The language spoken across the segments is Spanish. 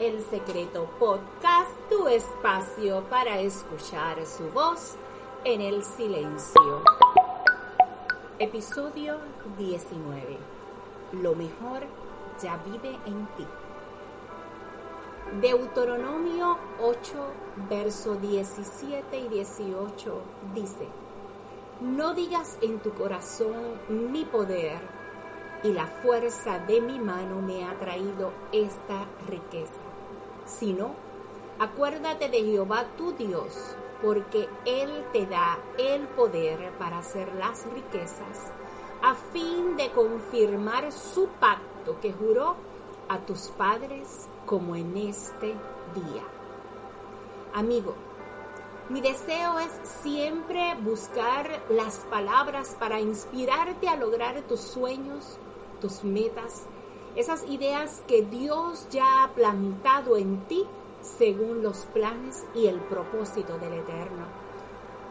El Secreto Podcast, tu espacio para escuchar su voz en el silencio. Episodio 19. Lo mejor ya vive en ti. Deuteronomio 8, verso 17 y 18 dice, No digas en tu corazón mi poder y la fuerza de mi mano me ha traído esta riqueza, sino acuérdate de Jehová tu Dios, porque Él te da el poder para hacer las riquezas, a fin de confirmar su pacto que juró a tus padres como en este día. Amigo, mi deseo es siempre buscar las palabras para inspirarte a lograr tus sueños, tus metas, esas ideas que Dios ya ha plantado en ti según los planes y el propósito del Eterno.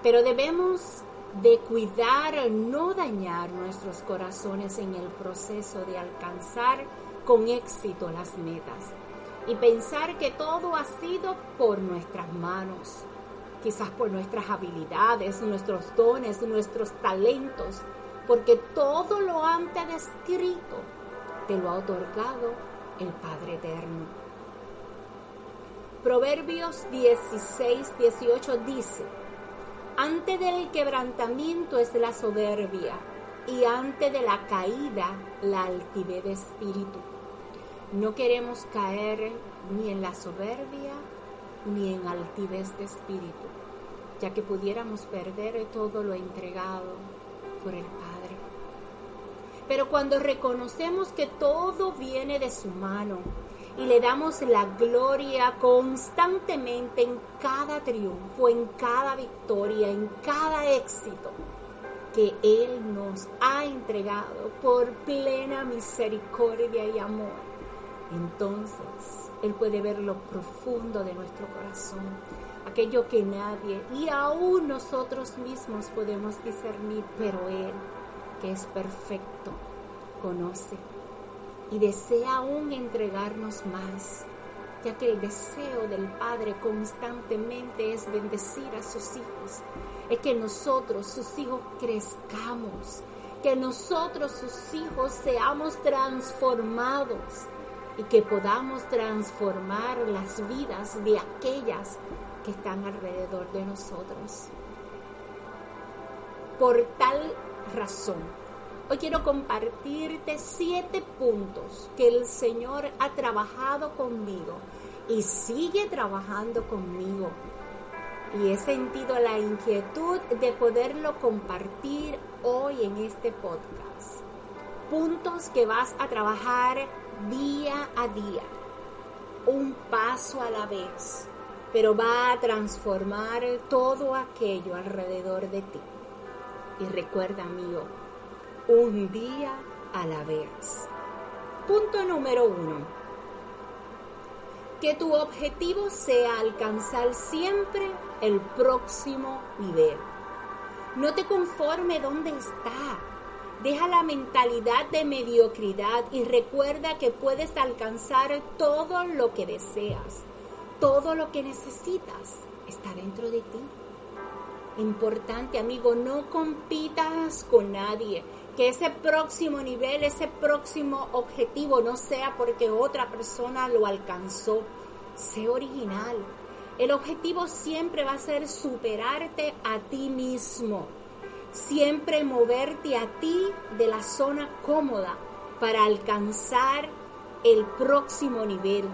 Pero debemos de cuidar no dañar nuestros corazones en el proceso de alcanzar con éxito las metas y pensar que todo ha sido por nuestras manos, quizás por nuestras habilidades, nuestros dones, nuestros talentos, porque todo lo antes descrito te lo ha otorgado el Padre Eterno. Proverbios 16, 18 dice, antes del quebrantamiento es la soberbia y antes de la caída la altivez de espíritu. No queremos caer ni en la soberbia ni en altivez de espíritu, ya que pudiéramos perder todo lo entregado por el Padre. Pero cuando reconocemos que todo viene de su mano y le damos la gloria constantemente en cada triunfo, en cada victoria, en cada éxito que Él nos ha entregado por plena misericordia y amor, entonces Él puede ver lo profundo de nuestro corazón, aquello que nadie y aún nosotros mismos podemos discernir, pero Él, que es perfecto, conoce y desea aún entregarnos más, ya que el deseo del Padre constantemente es bendecir a sus hijos, es que nosotros, sus hijos, crezcamos, que nosotros, sus hijos, seamos transformados y que podamos transformar las vidas de aquellas que están alrededor de nosotros. Por tal razón, hoy quiero compartirte siete puntos que el Señor ha trabajado conmigo y sigue trabajando conmigo. Y he sentido la inquietud de poderlo compartir hoy en este podcast. Puntos que vas a trabajar día a día, un paso a la vez, pero va a transformar todo aquello alrededor de ti. Y recuerda, amigo, un día a la vez. Punto número uno. Que tu objetivo sea alcanzar siempre el próximo nivel. No te conforme donde está. Deja la mentalidad de mediocridad y recuerda que puedes alcanzar todo lo que deseas. Todo lo que necesitas está dentro de ti. Importante, amigo, no compitas con nadie. Que ese próximo nivel, ese próximo objetivo no sea porque otra persona lo alcanzó. Sé original. El objetivo siempre va a ser superarte a ti mismo siempre moverte a ti de la zona cómoda para alcanzar el próximo nivel.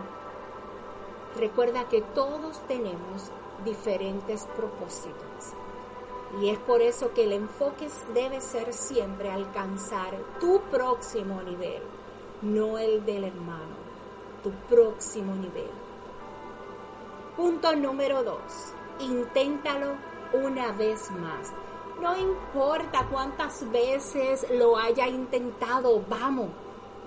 Recuerda que todos tenemos diferentes propósitos y es por eso que el enfoque debe ser siempre alcanzar tu próximo nivel, no el del hermano, tu próximo nivel. Punto número dos, inténtalo una vez más. No importa cuántas veces lo haya intentado, vamos,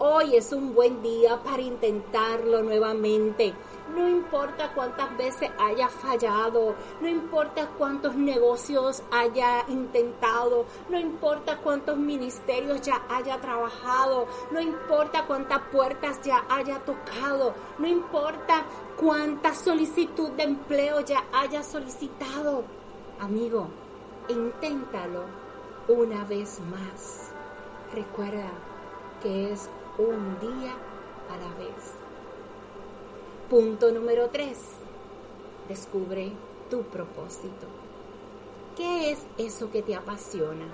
Hoy es un buen día para intentarlo nuevamente. No importa cuántas veces haya fallado, no importa cuántos negocios haya intentado, no importa cuántos ministerios ya haya trabajado, no importa cuántas puertas ya haya tocado, no importa cuánta solicitud de empleo ya haya solicitado. Amigo, inténtalo una vez más. Recuerda que es un día a la vez. Punto número 3. Descubre tu propósito. ¿Qué es eso que te apasiona?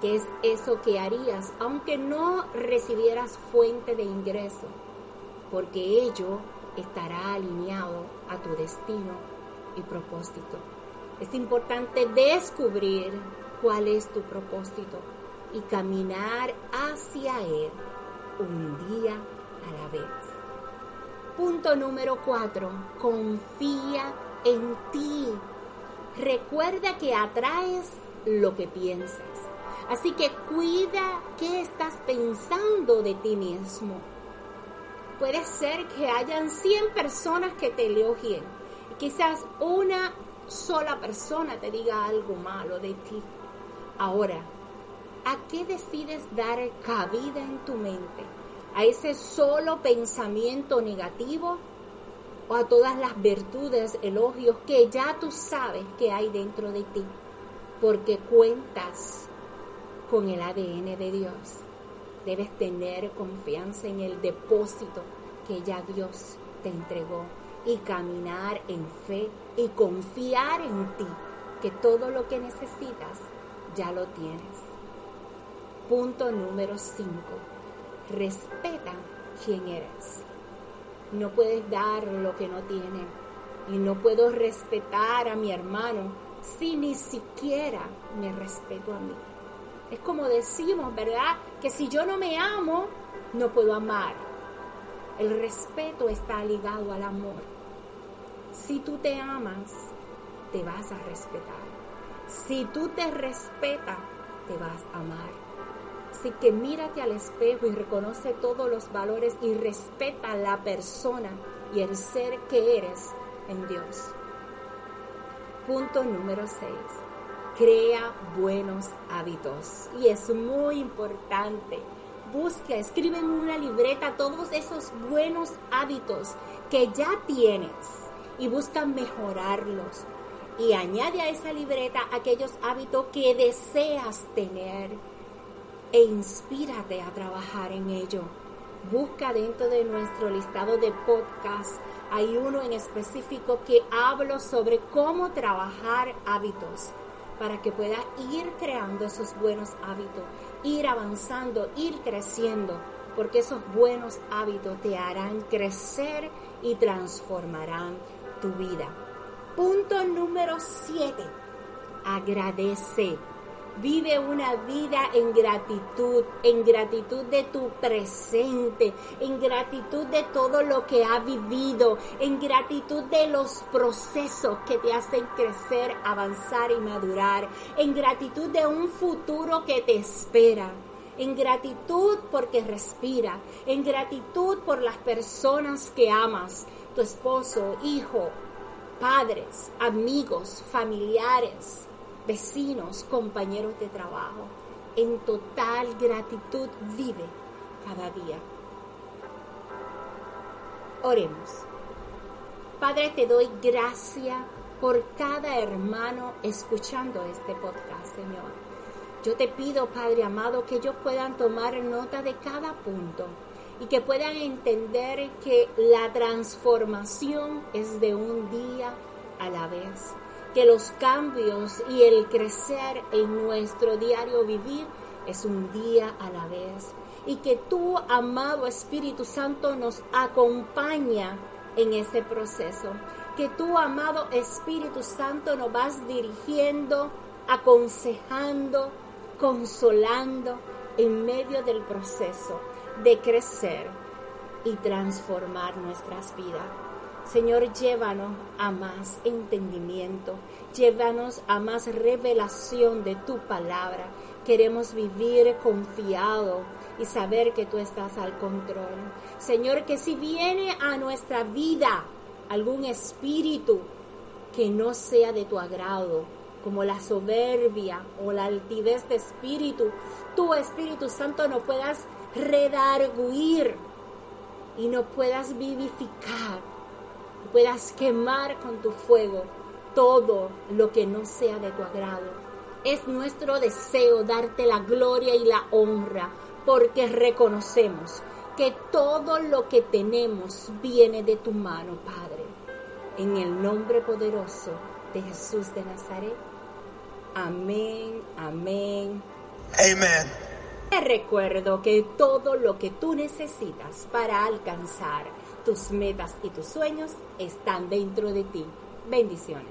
¿Qué es eso que harías aunque no recibieras fuente de ingreso? Porque ello estará alineado a tu destino y propósito. Es importante descubrir cuál es tu propósito y caminar hacia él un día a la vez. Punto número cuatro, confía en ti. Recuerda que atraes lo que piensas. Así que cuida qué estás pensando de ti mismo. Puede ser que hayan 100 personas que te elogien. Quizás una sola persona te diga algo malo de ti. Ahora, ¿a qué decides dar cabida en tu mente? a ese solo pensamiento negativo o a todas las virtudes, elogios que ya tú sabes que hay dentro de ti, porque cuentas con el ADN de Dios. Debes tener confianza en el depósito que ya Dios te entregó y caminar en fe y confiar en ti, que todo lo que necesitas ya lo tienes. Punto número 5 respeta quién eres. No puedes dar lo que no tiene. Y no puedo respetar a mi hermano si ni siquiera me respeto a mí. Es como decimos, ¿verdad? Que si yo no me amo, no puedo amar. El respeto está ligado al amor. Si tú te amas, te vas a respetar. Si tú te respetas, te vas a amar. Así que mírate al espejo y reconoce todos los valores y respeta la persona y el ser que eres en Dios. Punto número 6. Crea buenos hábitos. Y es muy importante. Busca, escribe en una libreta todos esos buenos hábitos que ya tienes y busca mejorarlos. Y añade a esa libreta aquellos hábitos que deseas tener e inspírate a trabajar en ello. Busca dentro de nuestro listado de podcast, hay uno en específico que hablo sobre cómo trabajar hábitos para que puedas ir creando esos buenos hábitos, ir avanzando, ir creciendo, porque esos buenos hábitos te harán crecer y transformarán tu vida. Punto número 7. Agradece Vive una vida en gratitud, en gratitud de tu presente, en gratitud de todo lo que ha vivido, en gratitud de los procesos que te hacen crecer, avanzar y madurar, en gratitud de un futuro que te espera en gratitud porque respira, en gratitud por las personas que amas, tu esposo, hijo, padres, amigos, familiares, vecinos, compañeros de trabajo. En total gratitud vive cada día. Oremos. Padre, te doy gracias por cada hermano escuchando este podcast, Señor. Yo te pido, Padre amado, que ellos puedan tomar nota de cada punto y que puedan entender que la transformación es de un día a la vez que los cambios y el crecer en nuestro diario vivir es un día a la vez. Y que tú, amado Espíritu Santo, nos acompaña en ese proceso. Que tú, amado Espíritu Santo, nos vas dirigiendo, aconsejando, consolando en medio del proceso de crecer y transformar nuestras vidas. Señor, llévanos a más entendimiento, llévanos a más revelación de tu palabra. Queremos vivir confiado y saber que tú estás al control. Señor, que si viene a nuestra vida algún espíritu que no sea de tu agrado, como la soberbia o la altivez de espíritu, tu Espíritu Santo no puedas redarguir y no puedas vivificar, puedas quemar con tu fuego todo lo que no sea de tu agrado. Es nuestro deseo darte la gloria y la honra porque reconocemos que todo lo que tenemos viene de tu mano, Padre. En el nombre poderoso de Jesús de Nazaret. Amén, amén. Amen. Te recuerdo que todo lo que tú necesitas para alcanzar tus metas y tus sueños están dentro de ti. Bendiciones.